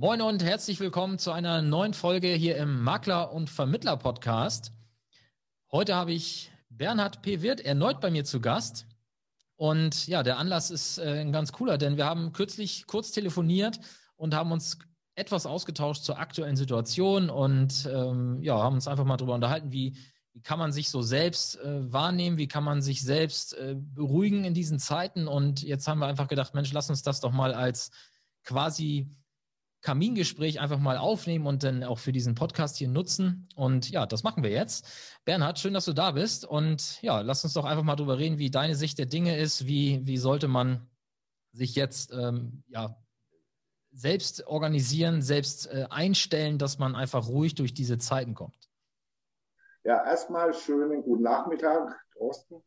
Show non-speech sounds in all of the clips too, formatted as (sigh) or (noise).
Moin und herzlich willkommen zu einer neuen Folge hier im Makler- und Vermittler-Podcast. Heute habe ich Bernhard P. Wirth erneut bei mir zu Gast. Und ja, der Anlass ist äh, ein ganz cooler, denn wir haben kürzlich kurz telefoniert und haben uns etwas ausgetauscht zur aktuellen Situation und ähm, ja, haben uns einfach mal darüber unterhalten, wie, wie kann man sich so selbst äh, wahrnehmen, wie kann man sich selbst äh, beruhigen in diesen Zeiten. Und jetzt haben wir einfach gedacht, Mensch, lass uns das doch mal als quasi Kamingespräch einfach mal aufnehmen und dann auch für diesen Podcast hier nutzen. Und ja, das machen wir jetzt. Bernhard, schön, dass du da bist. Und ja, lass uns doch einfach mal drüber reden, wie deine Sicht der Dinge ist. Wie, wie sollte man sich jetzt ähm, ja, selbst organisieren, selbst äh, einstellen, dass man einfach ruhig durch diese Zeiten kommt? Ja, erstmal schönen guten Nachmittag, Thorsten.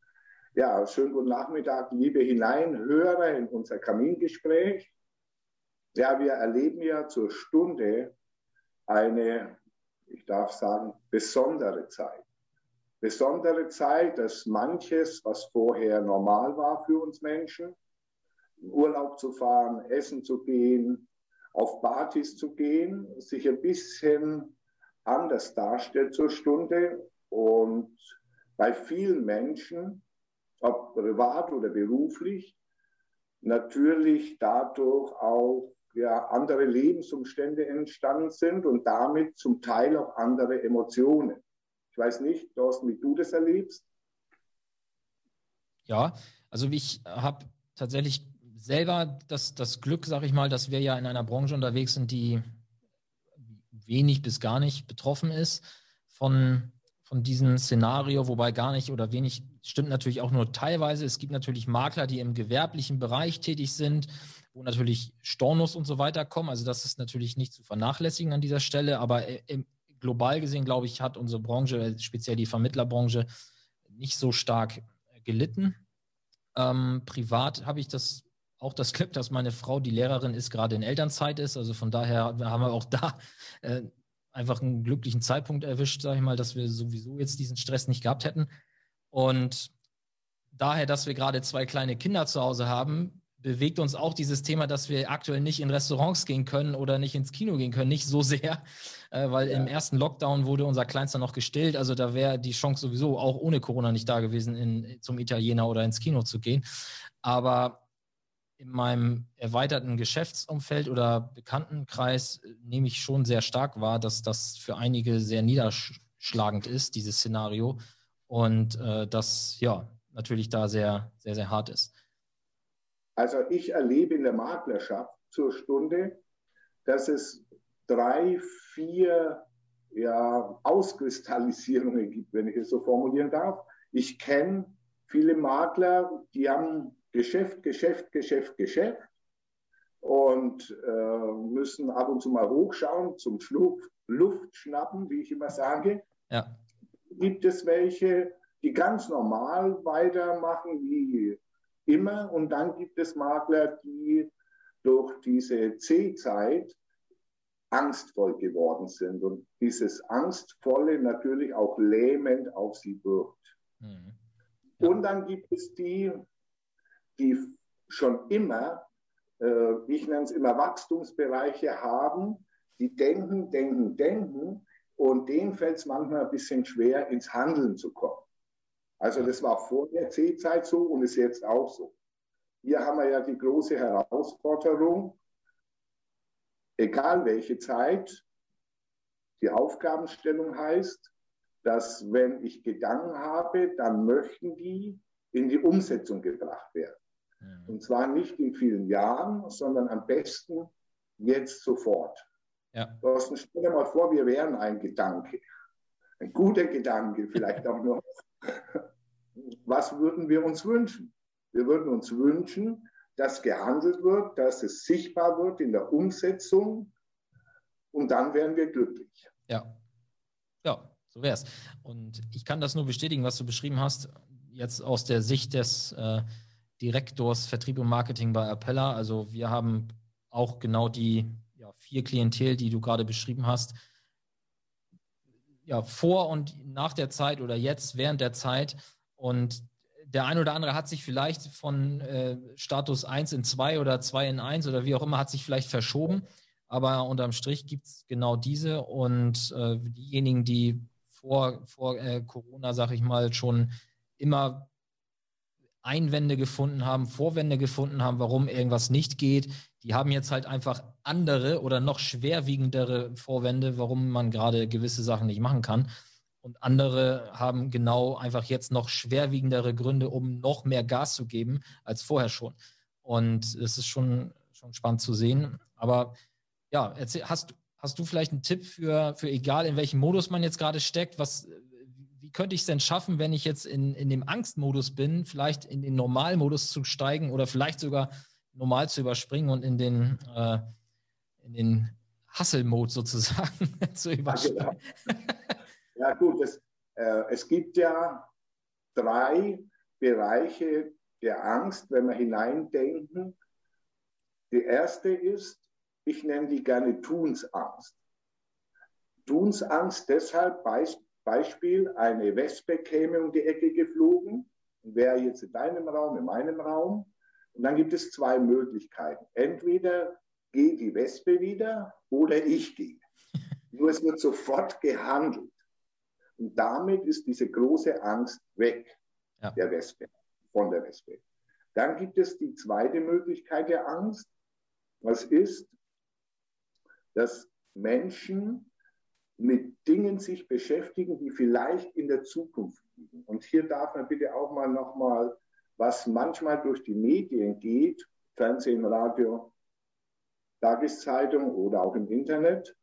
Ja, schönen guten Nachmittag, liebe Hineinhörer in unser Kamingespräch. Ja, wir erleben ja zur Stunde eine, ich darf sagen, besondere Zeit. Besondere Zeit, dass manches, was vorher normal war für uns Menschen, in Urlaub zu fahren, essen zu gehen, auf Partys zu gehen, sich ein bisschen anders darstellt zur Stunde und bei vielen Menschen, ob privat oder beruflich, natürlich dadurch auch ja, andere Lebensumstände entstanden sind und damit zum Teil auch andere Emotionen. Ich weiß nicht, Thorsten, wie du das erlebst. Ja, also ich habe tatsächlich selber das, das Glück, sage ich mal, dass wir ja in einer Branche unterwegs sind, die wenig bis gar nicht betroffen ist von, von diesem Szenario, wobei gar nicht oder wenig stimmt natürlich auch nur teilweise. Es gibt natürlich Makler, die im gewerblichen Bereich tätig sind, wo natürlich Stornos und so weiter kommen. Also das ist natürlich nicht zu vernachlässigen an dieser Stelle, aber im, global gesehen, glaube ich, hat unsere Branche, speziell die Vermittlerbranche, nicht so stark gelitten. Ähm, privat habe ich das auch das Glück, dass meine Frau, die Lehrerin ist, gerade in Elternzeit ist. Also von daher haben wir auch da äh, einfach einen glücklichen Zeitpunkt erwischt, sage ich mal, dass wir sowieso jetzt diesen Stress nicht gehabt hätten. Und daher, dass wir gerade zwei kleine Kinder zu Hause haben, bewegt uns auch dieses Thema, dass wir aktuell nicht in Restaurants gehen können oder nicht ins Kino gehen können, nicht so sehr, (laughs) äh, weil ja. im ersten Lockdown wurde unser Kleinster noch gestillt. Also da wäre die Chance sowieso auch ohne Corona nicht da gewesen, in, zum Italiener oder ins Kino zu gehen. Aber in meinem erweiterten Geschäftsumfeld oder Bekanntenkreis nehme ich schon sehr stark wahr, dass das für einige sehr niederschlagend ist, dieses Szenario. Und äh, das ja natürlich da sehr, sehr, sehr hart ist. Also ich erlebe in der Maklerschaft zur Stunde, dass es drei, vier ja, Auskristallisierungen gibt, wenn ich es so formulieren darf. Ich kenne viele Makler, die haben Geschäft, Geschäft, Geschäft, Geschäft und äh, müssen ab und zu mal hochschauen zum Schluck, Luft schnappen, wie ich immer sage. Ja. Gibt es welche, die ganz normal weitermachen, wie immer. Und dann gibt es Makler, die durch diese C-Zeit angstvoll geworden sind und dieses Angstvolle natürlich auch lähmend auf sie wirkt. Mhm. Ja. Und dann gibt es die, die schon immer, äh, ich nenne es immer Wachstumsbereiche haben, die denken, denken, denken und denen fällt es manchmal ein bisschen schwer, ins Handeln zu kommen. Also das war vor der C-Zeit so und ist jetzt auch so. Hier haben wir ja die große Herausforderung, egal welche Zeit, die Aufgabenstellung heißt, dass wenn ich Gedanken habe, dann möchten die in die Umsetzung gebracht werden. Mhm. Und zwar nicht in vielen Jahren, sondern am besten jetzt sofort. Ja. Thorsten, stell dir mal vor, wir wären ein Gedanke. Ein guter Gedanke, vielleicht auch noch (laughs) was würden wir uns wünschen? Wir würden uns wünschen, dass gehandelt wird, dass es sichtbar wird in der Umsetzung und dann wären wir glücklich. Ja, ja, so wäre es. Und ich kann das nur bestätigen, was du beschrieben hast, jetzt aus der Sicht des äh, Direktors Vertrieb und Marketing bei Appella. Also wir haben auch genau die ja, vier Klientel, die du gerade beschrieben hast, ja, vor und nach der Zeit oder jetzt während der Zeit und der ein oder andere hat sich vielleicht von äh, Status 1 in 2 oder 2 in 1 oder wie auch immer, hat sich vielleicht verschoben. Aber unterm Strich gibt es genau diese und äh, diejenigen, die vor, vor äh, Corona, sag ich mal, schon immer Einwände gefunden haben, Vorwände gefunden haben, warum irgendwas nicht geht. Die haben jetzt halt einfach andere oder noch schwerwiegendere Vorwände, warum man gerade gewisse Sachen nicht machen kann. Und andere haben genau einfach jetzt noch schwerwiegendere Gründe, um noch mehr Gas zu geben als vorher schon. Und es ist schon, schon spannend zu sehen. Aber ja, erzähl, hast, hast du vielleicht einen Tipp für, für egal in welchem Modus man jetzt gerade steckt, was, wie könnte ich es denn schaffen, wenn ich jetzt in, in dem Angstmodus bin, vielleicht in den Normalmodus zu steigen oder vielleicht sogar normal zu überspringen und in den, äh, in den Hustle-Mode sozusagen (laughs) zu überspringen? Ja, genau. ja gut, es, äh, es gibt ja drei Bereiche der Angst, wenn wir hineindenken. Die erste ist, ich nenne die gerne Tunsangst. Tunsangst deshalb, Beispiel, eine Wespe käme um die Ecke geflogen und wäre jetzt in deinem Raum, in meinem Raum. Und dann gibt es zwei Möglichkeiten. Entweder geht die Wespe wieder oder ich gehe. (laughs) Nur es wird sofort gehandelt. Und damit ist diese große Angst weg, ja. der Wespe, von der Wespe. Dann gibt es die zweite Möglichkeit der Angst. Was ist, dass Menschen mit Dingen sich beschäftigen, die vielleicht in der Zukunft liegen. Und hier darf man bitte auch mal nochmal, was manchmal durch die Medien geht, Fernsehen, Radio, Tageszeitung oder auch im Internet,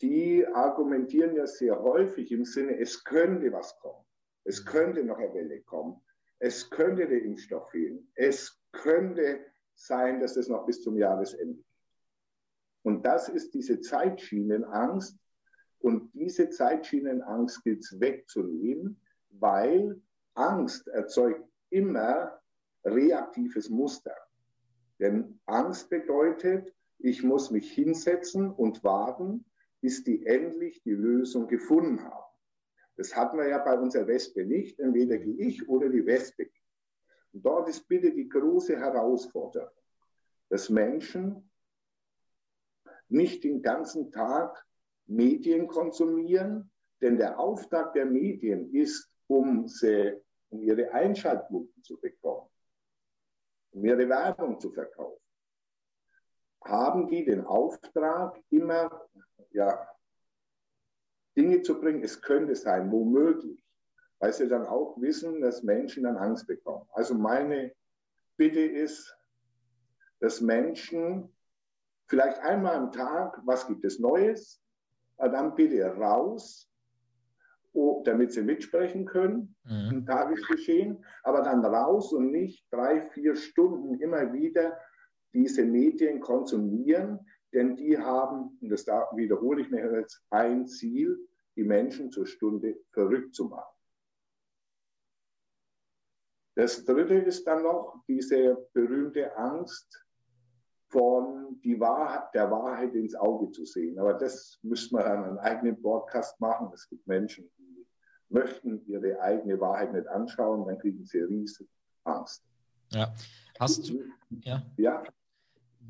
die argumentieren ja sehr häufig im Sinne, es könnte was kommen. Es könnte noch eine Welle kommen. Es könnte der Impfstoff fehlen. Es könnte sein, dass es noch bis zum Jahresende geht. Und das ist diese Zeitschienenangst, und diese Zeitschienenangst gilt es wegzunehmen, weil Angst erzeugt immer reaktives Muster. Denn Angst bedeutet, ich muss mich hinsetzen und warten, bis die endlich die Lösung gefunden haben. Das hatten wir ja bei unserer Wespe nicht. Entweder gehe ich oder die Wespe. Und dort ist bitte die große Herausforderung, dass Menschen nicht den ganzen Tag Medien konsumieren, denn der Auftrag der Medien ist, um, sie, um ihre Einschaltquoten zu bekommen, um ihre Werbung zu verkaufen, haben die den Auftrag, immer ja, Dinge zu bringen, es könnte sein, womöglich, weil sie dann auch wissen, dass Menschen dann Angst bekommen. Also meine Bitte ist, dass Menschen vielleicht einmal am Tag, was gibt es Neues, dann bitte raus, oh, damit sie mitsprechen können mhm. im Tagesgeschehen, aber dann raus und nicht drei, vier Stunden immer wieder diese Medien konsumieren, denn die haben, und das da wiederhole ich mir jetzt, ein Ziel, die Menschen zur Stunde verrückt zu machen. Das dritte ist dann noch diese berühmte Angst, von die Wahrheit, der Wahrheit ins Auge zu sehen. Aber das müsste man an einem eigenen Podcast machen. Es gibt Menschen, die möchten ihre eigene Wahrheit nicht anschauen, dann kriegen sie riesige Angst. Ja. Hast du, ja. Ja.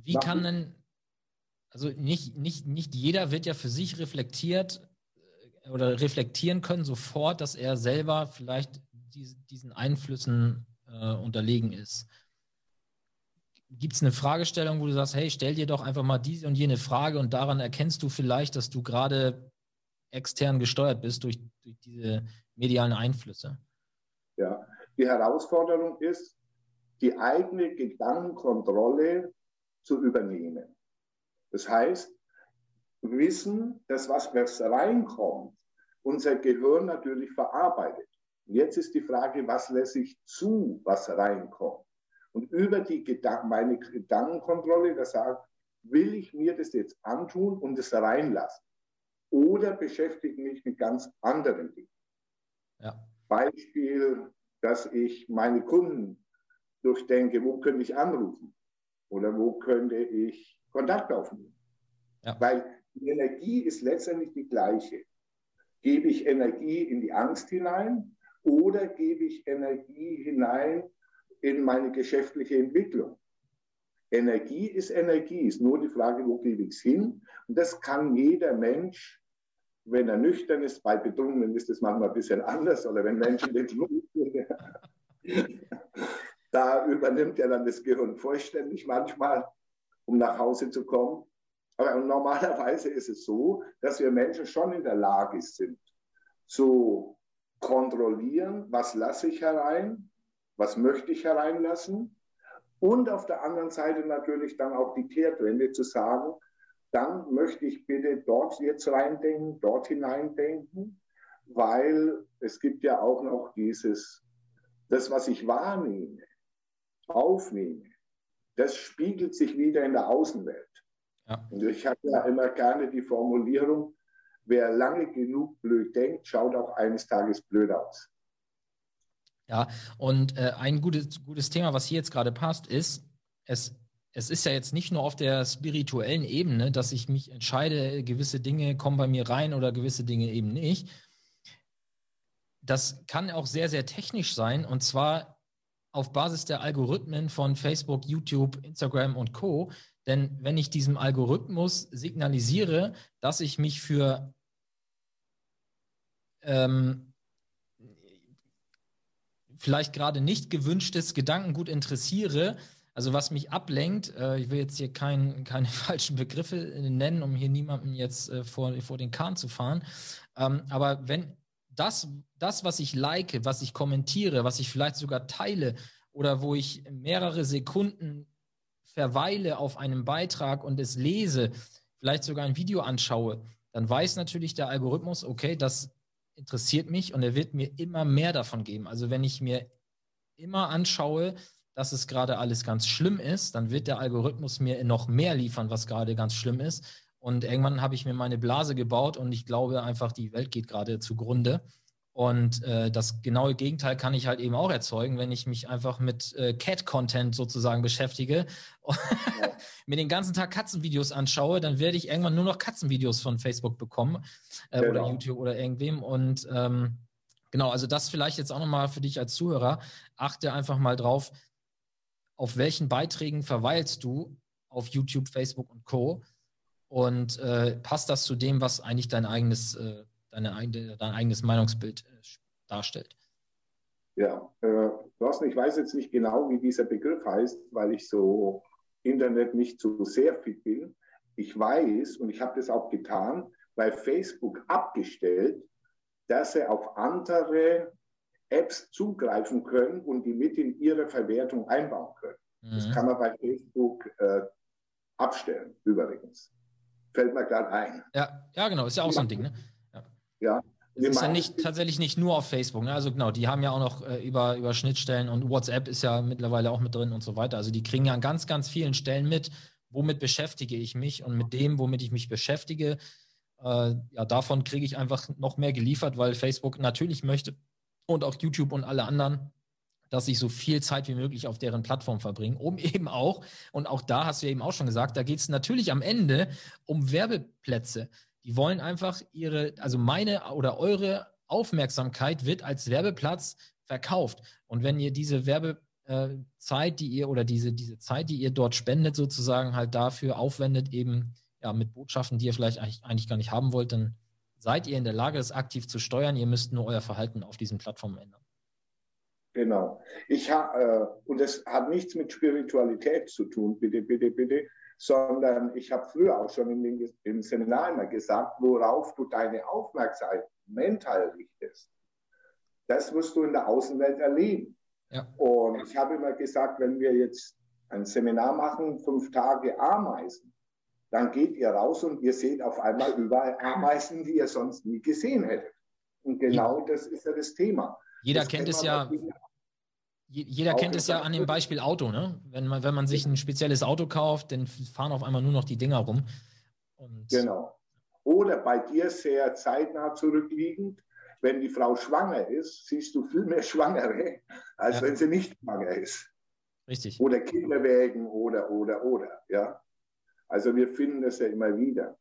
Wie kann denn, also nicht, nicht, nicht jeder wird ja für sich reflektiert äh, oder reflektieren können sofort, dass er selber vielleicht diesen Einflüssen äh, unterlegen ist gibt es eine Fragestellung, wo du sagst, hey, stell dir doch einfach mal diese und jene Frage und daran erkennst du vielleicht, dass du gerade extern gesteuert bist durch, durch diese medialen Einflüsse? Ja, die Herausforderung ist, die eigene Gedankenkontrolle zu übernehmen. Das heißt, wissen, dass was, was reinkommt, unser Gehirn natürlich verarbeitet. Und jetzt ist die Frage, was lässt sich zu, was reinkommt? Und über die Gedanken, meine Gedankenkontrolle, da sagt, will ich mir das jetzt antun und es reinlassen? Oder beschäftige mich mit ganz anderen Dingen? Ja. Beispiel, dass ich meine Kunden durchdenke, wo könnte ich anrufen? Oder wo könnte ich Kontakt aufnehmen? Ja. Weil die Energie ist letztendlich die gleiche. Gebe ich Energie in die Angst hinein oder gebe ich Energie hinein in meine geschäftliche Entwicklung. Energie ist Energie, ist nur die Frage, wo gebe ich es hin? Und das kann jeder Mensch, wenn er nüchtern ist, bei Betrunkenen ist das manchmal ein bisschen anders, oder wenn Menschen betrunken sind, (laughs) da übernimmt er dann das Gehirn vollständig manchmal, um nach Hause zu kommen. Aber normalerweise ist es so, dass wir Menschen schon in der Lage sind, zu kontrollieren, was lasse ich herein, was möchte ich hereinlassen. Und auf der anderen Seite natürlich dann auch die Kehrtwende zu sagen, dann möchte ich bitte dort jetzt reindenken, dort hineindenken, weil es gibt ja auch noch dieses, das, was ich wahrnehme, aufnehme, das spiegelt sich wieder in der Außenwelt. Ja. Und ich habe ja immer gerne die Formulierung, wer lange genug blöd denkt, schaut auch eines Tages blöd aus. Ja, und äh, ein gutes, gutes Thema, was hier jetzt gerade passt, ist, es, es ist ja jetzt nicht nur auf der spirituellen Ebene, dass ich mich entscheide, gewisse Dinge kommen bei mir rein oder gewisse Dinge eben nicht. Das kann auch sehr, sehr technisch sein und zwar auf Basis der Algorithmen von Facebook, YouTube, Instagram und Co. Denn wenn ich diesem Algorithmus signalisiere, dass ich mich für ähm, vielleicht gerade nicht gewünschtes Gedankengut interessiere, also was mich ablenkt, äh, ich will jetzt hier kein, (laughs) keine falschen Begriffe nennen, um hier niemanden jetzt äh, vor, vor den Kahn zu fahren, ähm, aber wenn das, das, was ich like, was ich kommentiere, was ich vielleicht sogar teile oder wo ich mehrere Sekunden verweile auf einem Beitrag und es lese, vielleicht sogar ein Video anschaue, dann weiß natürlich der Algorithmus, okay, das interessiert mich und er wird mir immer mehr davon geben. Also wenn ich mir immer anschaue, dass es gerade alles ganz schlimm ist, dann wird der Algorithmus mir noch mehr liefern, was gerade ganz schlimm ist. Und irgendwann habe ich mir meine Blase gebaut und ich glaube einfach, die Welt geht gerade zugrunde. Und äh, das genaue Gegenteil kann ich halt eben auch erzeugen, wenn ich mich einfach mit äh, Cat-Content sozusagen beschäftige, ja. (laughs) mir den ganzen Tag Katzenvideos anschaue, dann werde ich irgendwann nur noch Katzenvideos von Facebook bekommen äh, genau. oder YouTube oder irgendwem. Und ähm, genau, also das vielleicht jetzt auch nochmal für dich als Zuhörer. Achte einfach mal drauf, auf welchen Beiträgen verweilst du auf YouTube, Facebook und Co. Und äh, passt das zu dem, was eigentlich dein eigenes äh, deine, dein eigenes Meinungsbild äh, darstellt. Ja, äh, Thorsten, ich weiß jetzt nicht genau, wie dieser Begriff heißt, weil ich so Internet nicht so sehr fit bin. Ich weiß, und ich habe das auch getan, bei Facebook abgestellt, dass sie auf andere Apps zugreifen können und die mit in ihre Verwertung einbauen können. Mhm. Das kann man bei Facebook äh, abstellen, übrigens. Fällt mir gerade ein. Ja, ja, genau, ist ja auch so ein Ding. Ne? Ja. Es ist ja nicht, tatsächlich nicht nur auf Facebook. Ne? Also genau, die haben ja auch noch äh, über, über Schnittstellen und WhatsApp ist ja mittlerweile auch mit drin und so weiter. Also die kriegen ja an ganz, ganz vielen Stellen mit, womit beschäftige ich mich und mit dem, womit ich mich beschäftige, äh, ja, davon kriege ich einfach noch mehr geliefert, weil Facebook natürlich möchte und auch YouTube und alle anderen, dass ich so viel Zeit wie möglich auf deren Plattform verbringe, um (laughs) eben auch, und auch da hast du ja eben auch schon gesagt, da geht es natürlich am Ende um Werbeplätze. Die wollen einfach ihre, also meine oder eure Aufmerksamkeit wird als Werbeplatz verkauft. Und wenn ihr diese Werbezeit, die ihr oder diese, diese Zeit, die ihr dort spendet, sozusagen halt dafür aufwendet, eben ja, mit Botschaften, die ihr vielleicht eigentlich, eigentlich gar nicht haben wollt, dann seid ihr in der Lage, das aktiv zu steuern. Ihr müsst nur euer Verhalten auf diesen Plattformen ändern. Genau. Ich ha, äh, und das hat nichts mit Spiritualität zu tun, bitte, bitte, bitte sondern ich habe früher auch schon in den, im Seminar immer gesagt, worauf du deine Aufmerksamkeit mental richtest, das wirst du in der Außenwelt erleben. Ja. Und ich habe immer gesagt, wenn wir jetzt ein Seminar machen, fünf Tage Ameisen, dann geht ihr raus und ihr seht auf einmal überall Ameisen, die ihr sonst nie gesehen hättet. Und genau ja. das ist ja das Thema. Jeder das kennt es ja. Jeder kennt es ja an dem Beispiel Auto, ne? Wenn man, wenn man sich ein spezielles Auto kauft, dann fahren auf einmal nur noch die Dinger rum. Und genau. Oder bei dir sehr zeitnah zurückliegend, wenn die Frau schwanger ist, siehst du viel mehr Schwangere, als ja. wenn sie nicht schwanger ist. Richtig. Oder Kinderwägen oder, oder, oder. Ja? Also wir finden das ja immer wieder.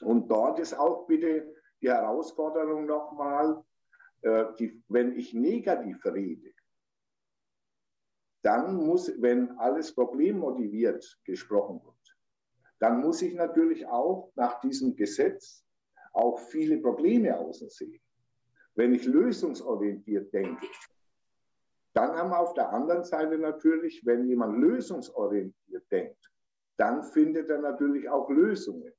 Und dort ist auch bitte die Herausforderung nochmal, äh, die, wenn ich negativ rede, dann muss, wenn alles problemmotiviert gesprochen wird, dann muss ich natürlich auch nach diesem Gesetz auch viele Probleme außen sehen. Wenn ich lösungsorientiert denke, dann haben wir auf der anderen Seite natürlich, wenn jemand lösungsorientiert denkt, dann findet er natürlich auch Lösungen.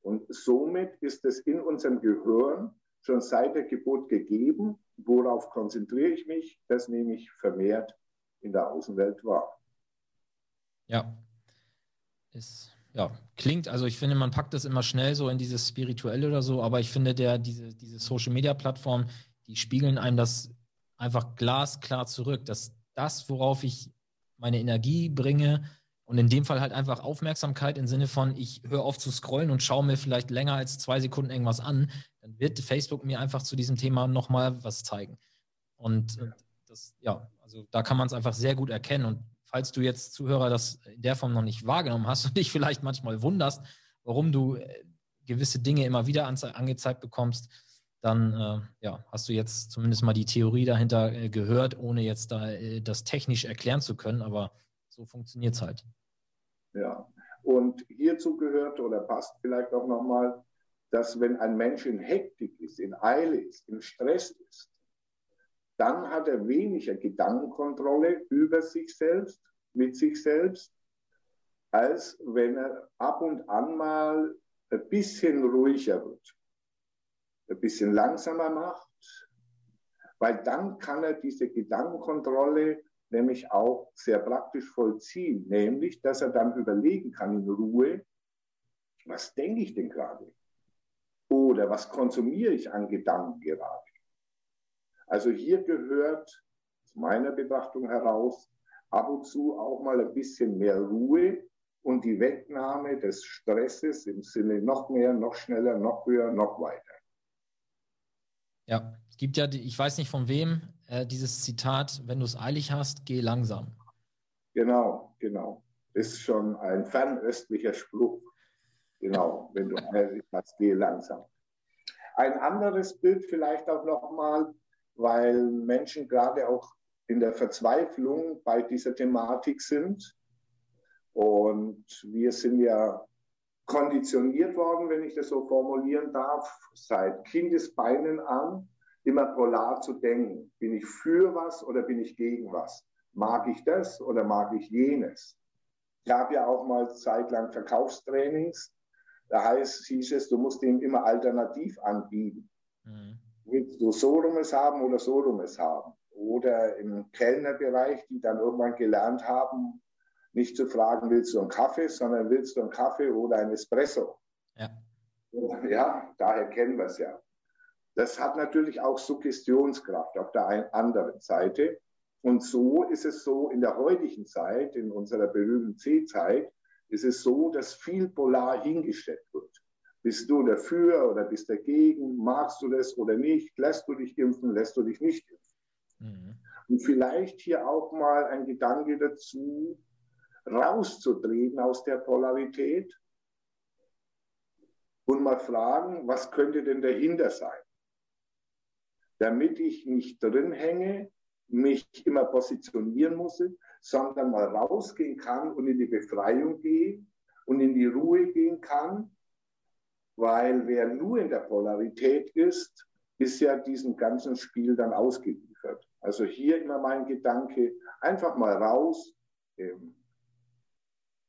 Und somit ist es in unserem Gehirn schon seit der Geburt gegeben. Worauf konzentriere ich mich? Das nehme ich vermehrt in der Außenwelt wahr. Ja, ist, ja, klingt, also ich finde, man packt das immer schnell so in dieses Spirituelle oder so, aber ich finde, der, diese, diese Social Media Plattform, die spiegeln einem das einfach glasklar zurück, dass das, worauf ich meine Energie bringe, und in dem Fall halt einfach Aufmerksamkeit im Sinne von, ich höre auf zu scrollen und schaue mir vielleicht länger als zwei Sekunden irgendwas an, dann wird Facebook mir einfach zu diesem Thema nochmal was zeigen. Und das, ja, also da kann man es einfach sehr gut erkennen. Und falls du jetzt Zuhörer das in der Form noch nicht wahrgenommen hast (laughs) und dich vielleicht manchmal wunderst, warum du äh, gewisse Dinge immer wieder angezeigt bekommst, dann äh, ja, hast du jetzt zumindest mal die Theorie dahinter äh, gehört, ohne jetzt da äh, das technisch erklären zu können. Aber so funktioniert es halt. Ja, und hierzu gehört oder passt vielleicht auch nochmal, dass wenn ein Mensch in Hektik ist, in Eile ist, in Stress ist, dann hat er weniger Gedankenkontrolle über sich selbst, mit sich selbst, als wenn er ab und an mal ein bisschen ruhiger wird, ein bisschen langsamer macht, weil dann kann er diese Gedankenkontrolle nämlich auch sehr praktisch vollziehen, nämlich, dass er dann überlegen kann in Ruhe, was denke ich denn gerade? Oder was konsumiere ich an Gedanken gerade? Also hier gehört aus meiner Betrachtung heraus ab und zu auch mal ein bisschen mehr Ruhe und die Wegnahme des Stresses im Sinne noch mehr, noch schneller, noch höher, noch weiter. Ja, es gibt ja, ich weiß nicht von wem, äh, dieses Zitat, wenn du es eilig hast, geh langsam. Genau, genau. Ist schon ein fernöstlicher Spruch. Genau, wenn du (laughs) eilig hast, geh langsam. Ein anderes Bild vielleicht auch nochmal, weil Menschen gerade auch in der Verzweiflung bei dieser Thematik sind. Und wir sind ja konditioniert worden, wenn ich das so formulieren darf, seit Kindesbeinen an, immer polar zu denken. Bin ich für was oder bin ich gegen was? Mag ich das oder mag ich jenes? Ich habe ja auch mal zeitlang Verkaufstrainings. Da heißt, hieß es, du musst ihm immer alternativ anbieten. Mhm. Willst du so Rumes haben oder so Rumes haben? Oder im Kellnerbereich, die dann irgendwann gelernt haben, nicht zu fragen, willst du einen Kaffee, sondern willst du einen Kaffee oder ein Espresso? Ja. Ja, daher kennen wir es ja. Das hat natürlich auch Suggestionskraft auf der anderen Seite. Und so ist es so in der heutigen Zeit, in unserer berühmten C-Zeit, ist es so, dass viel polar hingestellt wird. Bist du dafür oder bist dagegen? Magst du das oder nicht? Lässt du dich impfen? Lässt du dich nicht impfen? Mhm. Und vielleicht hier auch mal ein Gedanke dazu, rauszudrehen aus der Polarität und mal fragen, was könnte denn dahinter sein? damit ich nicht drin hänge, mich immer positionieren muss, sondern mal rausgehen kann und in die Befreiung gehe und in die Ruhe gehen kann, weil wer nur in der Polarität ist, ist ja diesem ganzen Spiel dann ausgeliefert. Also hier immer mein Gedanke, einfach mal raus. Im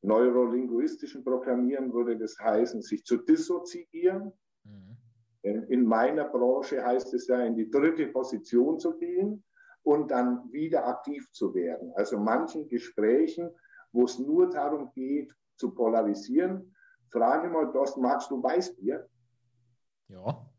neurolinguistischen Programmieren würde das heißen, sich zu dissoziieren. Mhm. In meiner Branche heißt es ja, in die dritte Position zu gehen und dann wieder aktiv zu werden. Also manchen Gesprächen, wo es nur darum geht, zu polarisieren, frage mal, Dost, magst du Weißbier? Ja.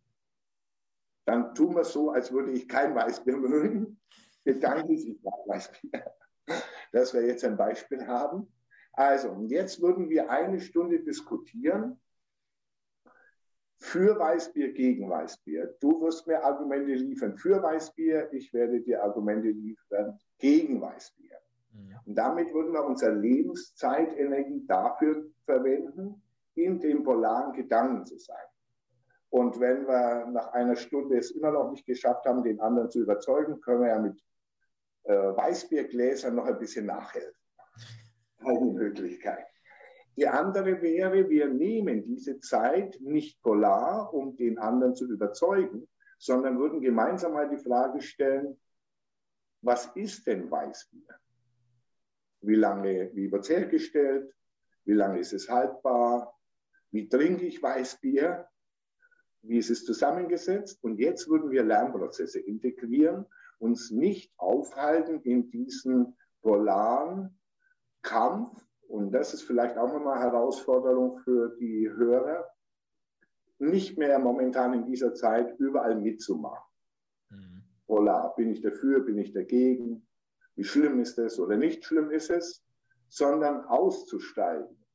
Dann tun wir so, als würde ich kein Weißbier mögen. Bedanke sich mag Weißbier. (laughs) Dass wir jetzt ein Beispiel haben. Also, jetzt würden wir eine Stunde diskutieren, für Weißbier, gegen Weißbier. Du wirst mir Argumente liefern für Weißbier, ich werde dir Argumente liefern gegen Weißbier. Mhm. Und damit würden wir unsere Lebenszeitenergie dafür verwenden, in dem polaren Gedanken zu sein. Und wenn wir nach einer Stunde es immer noch nicht geschafft haben, den anderen zu überzeugen, können wir ja mit äh, Weißbiergläsern noch ein bisschen nachhelfen. Eine Möglichkeit. Die andere wäre, wir nehmen diese Zeit nicht polar, um den anderen zu überzeugen, sondern würden gemeinsam mal die Frage stellen, was ist denn Weißbier? Wie lange, wie wird es hergestellt? Wie lange ist es haltbar? Wie trinke ich Weißbier? Wie ist es zusammengesetzt? Und jetzt würden wir Lernprozesse integrieren, uns nicht aufhalten in diesen polaren Kampf. Und das ist vielleicht auch nochmal Herausforderung für die Hörer, nicht mehr momentan in dieser Zeit überall mitzumachen. Mhm. Polar, bin ich dafür, bin ich dagegen? Wie schlimm ist es oder nicht schlimm ist es? Sondern auszusteigen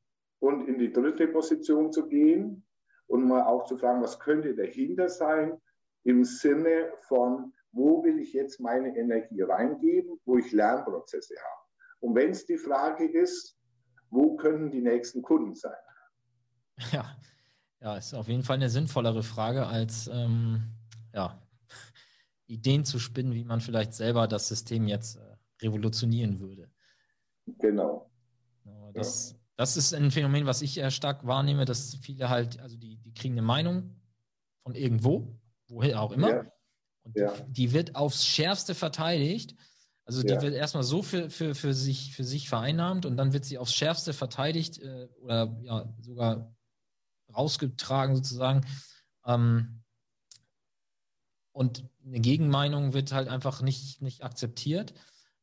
und in die dritte Position zu gehen und mal auch zu fragen, was könnte dahinter sein im Sinne von, wo will ich jetzt meine Energie reingeben, wo ich Lernprozesse habe. Und wenn es die Frage ist, wo können die nächsten Kunden sein? (laughs) Ja, ja, ist auf jeden Fall eine sinnvollere Frage als ähm, ja, (laughs) Ideen zu spinnen, wie man vielleicht selber das System jetzt äh, revolutionieren würde. Genau. Das. Das ist ein Phänomen, was ich eher stark wahrnehme, dass viele halt, also die, die kriegen eine Meinung von irgendwo, woher auch immer. Ja. Und ja. die, wird aufs Schärfste verteidigt. Also die wird erstmal so für, für, für, sich, für sich vereinnahmt und dann wird sie aufs Schärfste verteidigt äh, oder ja sogar rausgetragen sozusagen. Ähm, und eine Gegenmeinung wird halt einfach nicht, nicht akzeptiert.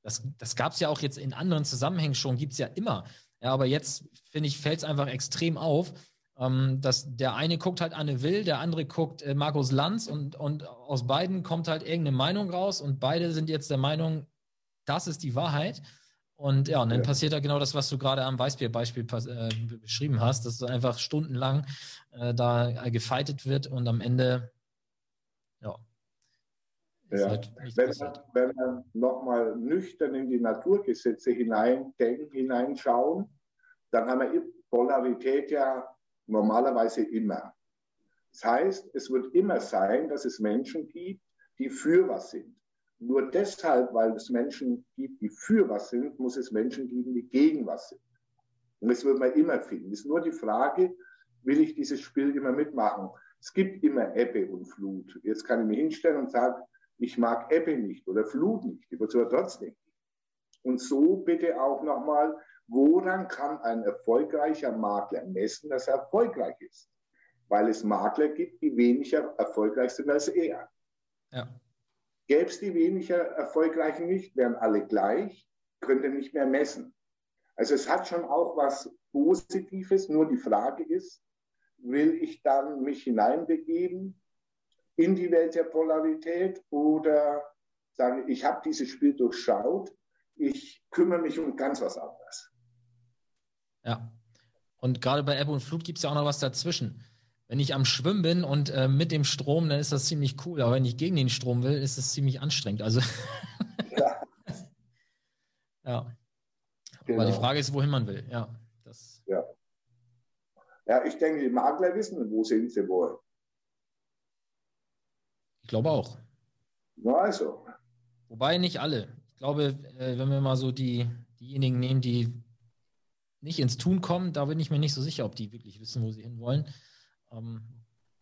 Das, das gab es ja auch jetzt in anderen Zusammenhängen schon, gibt es ja immer. Ja, aber jetzt, finde ich, fällt es einfach extrem auf, ähm, dass der eine guckt halt Anne Will, der andere guckt äh, Markus Lanz und, und aus beiden kommt halt irgendeine Meinung raus und beide sind jetzt der Meinung, das ist die Wahrheit. Und ja, und dann ja. passiert da genau das, was du gerade am Weißbier-Beispiel äh, beschrieben hast, dass einfach stundenlang äh, da gefeitet wird und am Ende. Ja. Halt wenn, man, wenn man nochmal nüchtern in die Naturgesetze hineindenken, hineinschauen, dann haben wir Polarität ja normalerweise immer. Das heißt, es wird immer sein, dass es Menschen gibt, die für was sind. Nur deshalb, weil es Menschen gibt, die für was sind, muss es Menschen geben, die gegen was sind. Und das wird man immer finden. Es ist nur die Frage, will ich dieses Spiel immer mitmachen? Es gibt immer Ebbe und Flut. Jetzt kann ich mich hinstellen und sagen, ich mag Ebbe nicht oder Flut nicht, die wird aber trotzdem. Und so bitte auch nochmal, woran kann ein erfolgreicher Makler messen, dass er erfolgreich ist? Weil es Makler gibt, die weniger erfolgreich sind als er. Ja. Gäbe es die weniger erfolgreichen nicht, wären alle gleich, könnte nicht mehr messen. Also es hat schon auch was Positives, nur die Frage ist, will ich dann mich hineinbegeben in die Welt der Polarität oder sage ich, habe dieses Spiel durchschaut, ich kümmere mich um ganz was anderes. Ja. Und gerade bei Ebbe und Flut gibt es ja auch noch was dazwischen. Wenn ich am Schwimmen bin und äh, mit dem Strom, dann ist das ziemlich cool. Aber wenn ich gegen den Strom will, ist das ziemlich anstrengend. Also ja. (laughs) ja. Genau. Aber die Frage ist, wohin man will. Ja. Das ja. ja, ich denke, die Makler wissen, wo sind sie wohl. Ich glaube auch. Na also. Wobei nicht alle. Ich glaube, äh, wenn wir mal so die, diejenigen nehmen, die nicht ins Tun kommen, da bin ich mir nicht so sicher, ob die wirklich wissen, wo sie hinwollen. Ähm,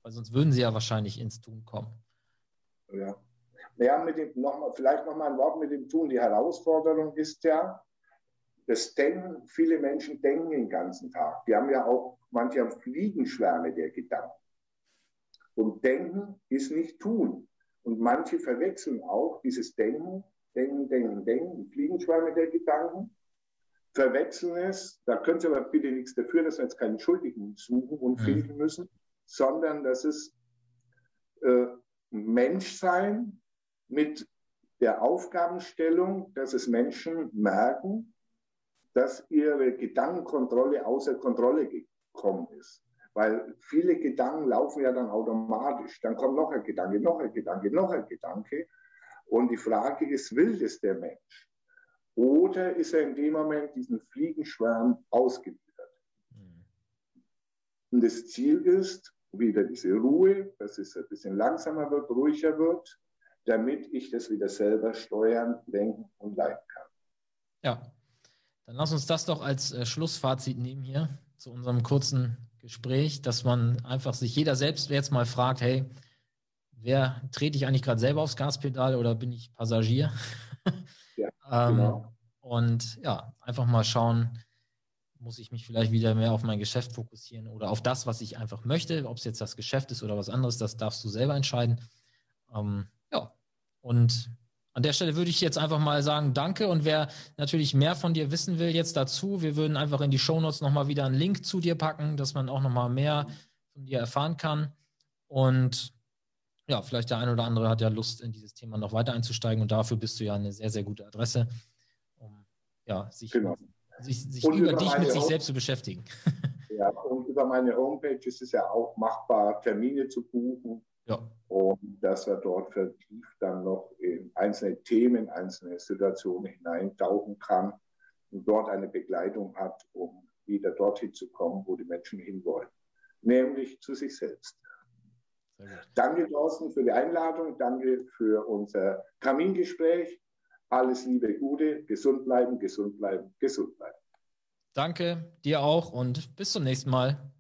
weil sonst würden sie ja wahrscheinlich ins Tun kommen. Ja. Ja, mit dem, noch mal, vielleicht noch mal ein Wort mit dem Tun. Die Herausforderung ist ja, das Denken, viele Menschen denken den ganzen Tag. Die haben ja auch, manche haben Fliegenschwärme der Gedanken. Und Denken ist nicht Tun. Und manche verwechseln auch dieses Denken, Denken, Denken, Denken, Fliegenschwärme der Gedanken, verwechseln es. Da können Sie aber bitte nichts dafür, dass wir jetzt keinen Schuldigen suchen und mhm. finden müssen sondern das ist äh, Menschsein mit der Aufgabenstellung, dass es Menschen merken, dass ihre Gedankenkontrolle außer Kontrolle gekommen ist. Weil viele Gedanken laufen ja dann automatisch. Dann kommt noch ein Gedanke, noch ein Gedanke, noch ein Gedanke. Und die Frage ist, will das der Mensch? Oder ist er in dem Moment diesen Fliegenschwarm ausgeliefert? Mhm. Und das Ziel ist, wieder diese Ruhe, dass es ein bisschen langsamer wird, ruhiger wird, damit ich das wieder selber steuern, lenken und leiten kann. Ja, dann lass uns das doch als äh, Schlussfazit nehmen hier zu unserem kurzen Gespräch, dass man einfach sich jeder selbst jetzt mal fragt, hey, wer trete ich eigentlich gerade selber aufs Gaspedal oder bin ich Passagier? Ja, (laughs) ähm, genau. Und ja, einfach mal schauen, muss ich mich vielleicht wieder mehr auf mein Geschäft fokussieren oder auf das, was ich einfach möchte, ob es jetzt das Geschäft ist oder was anderes, das darfst du selber entscheiden. Ähm, ja, und an der Stelle würde ich jetzt einfach mal sagen, danke. Und wer natürlich mehr von dir wissen will jetzt dazu, wir würden einfach in die Shownotes nochmal wieder einen Link zu dir packen, dass man auch nochmal mehr von dir erfahren kann. Und ja, vielleicht der eine oder andere hat ja Lust, in dieses Thema noch weiter einzusteigen. Und dafür bist du ja eine sehr, sehr gute Adresse, um ja, sich, genau. sich, sich über, über dich mit sich selbst zu beschäftigen. Ja, und über meine Homepage ist es ja auch machbar, Termine zu buchen ja. Und dass er dort vertieft dann noch in einzelne Themen, einzelne Situationen hineintauchen kann und dort eine Begleitung hat, um wieder dorthin zu kommen, wo die Menschen hinwollen, nämlich zu sich selbst. Danke, Thorsten, für die Einladung. Danke für unser Kamingespräch. Alles Liebe, Gute, gesund bleiben, gesund bleiben, gesund bleiben. Danke dir auch und bis zum nächsten Mal.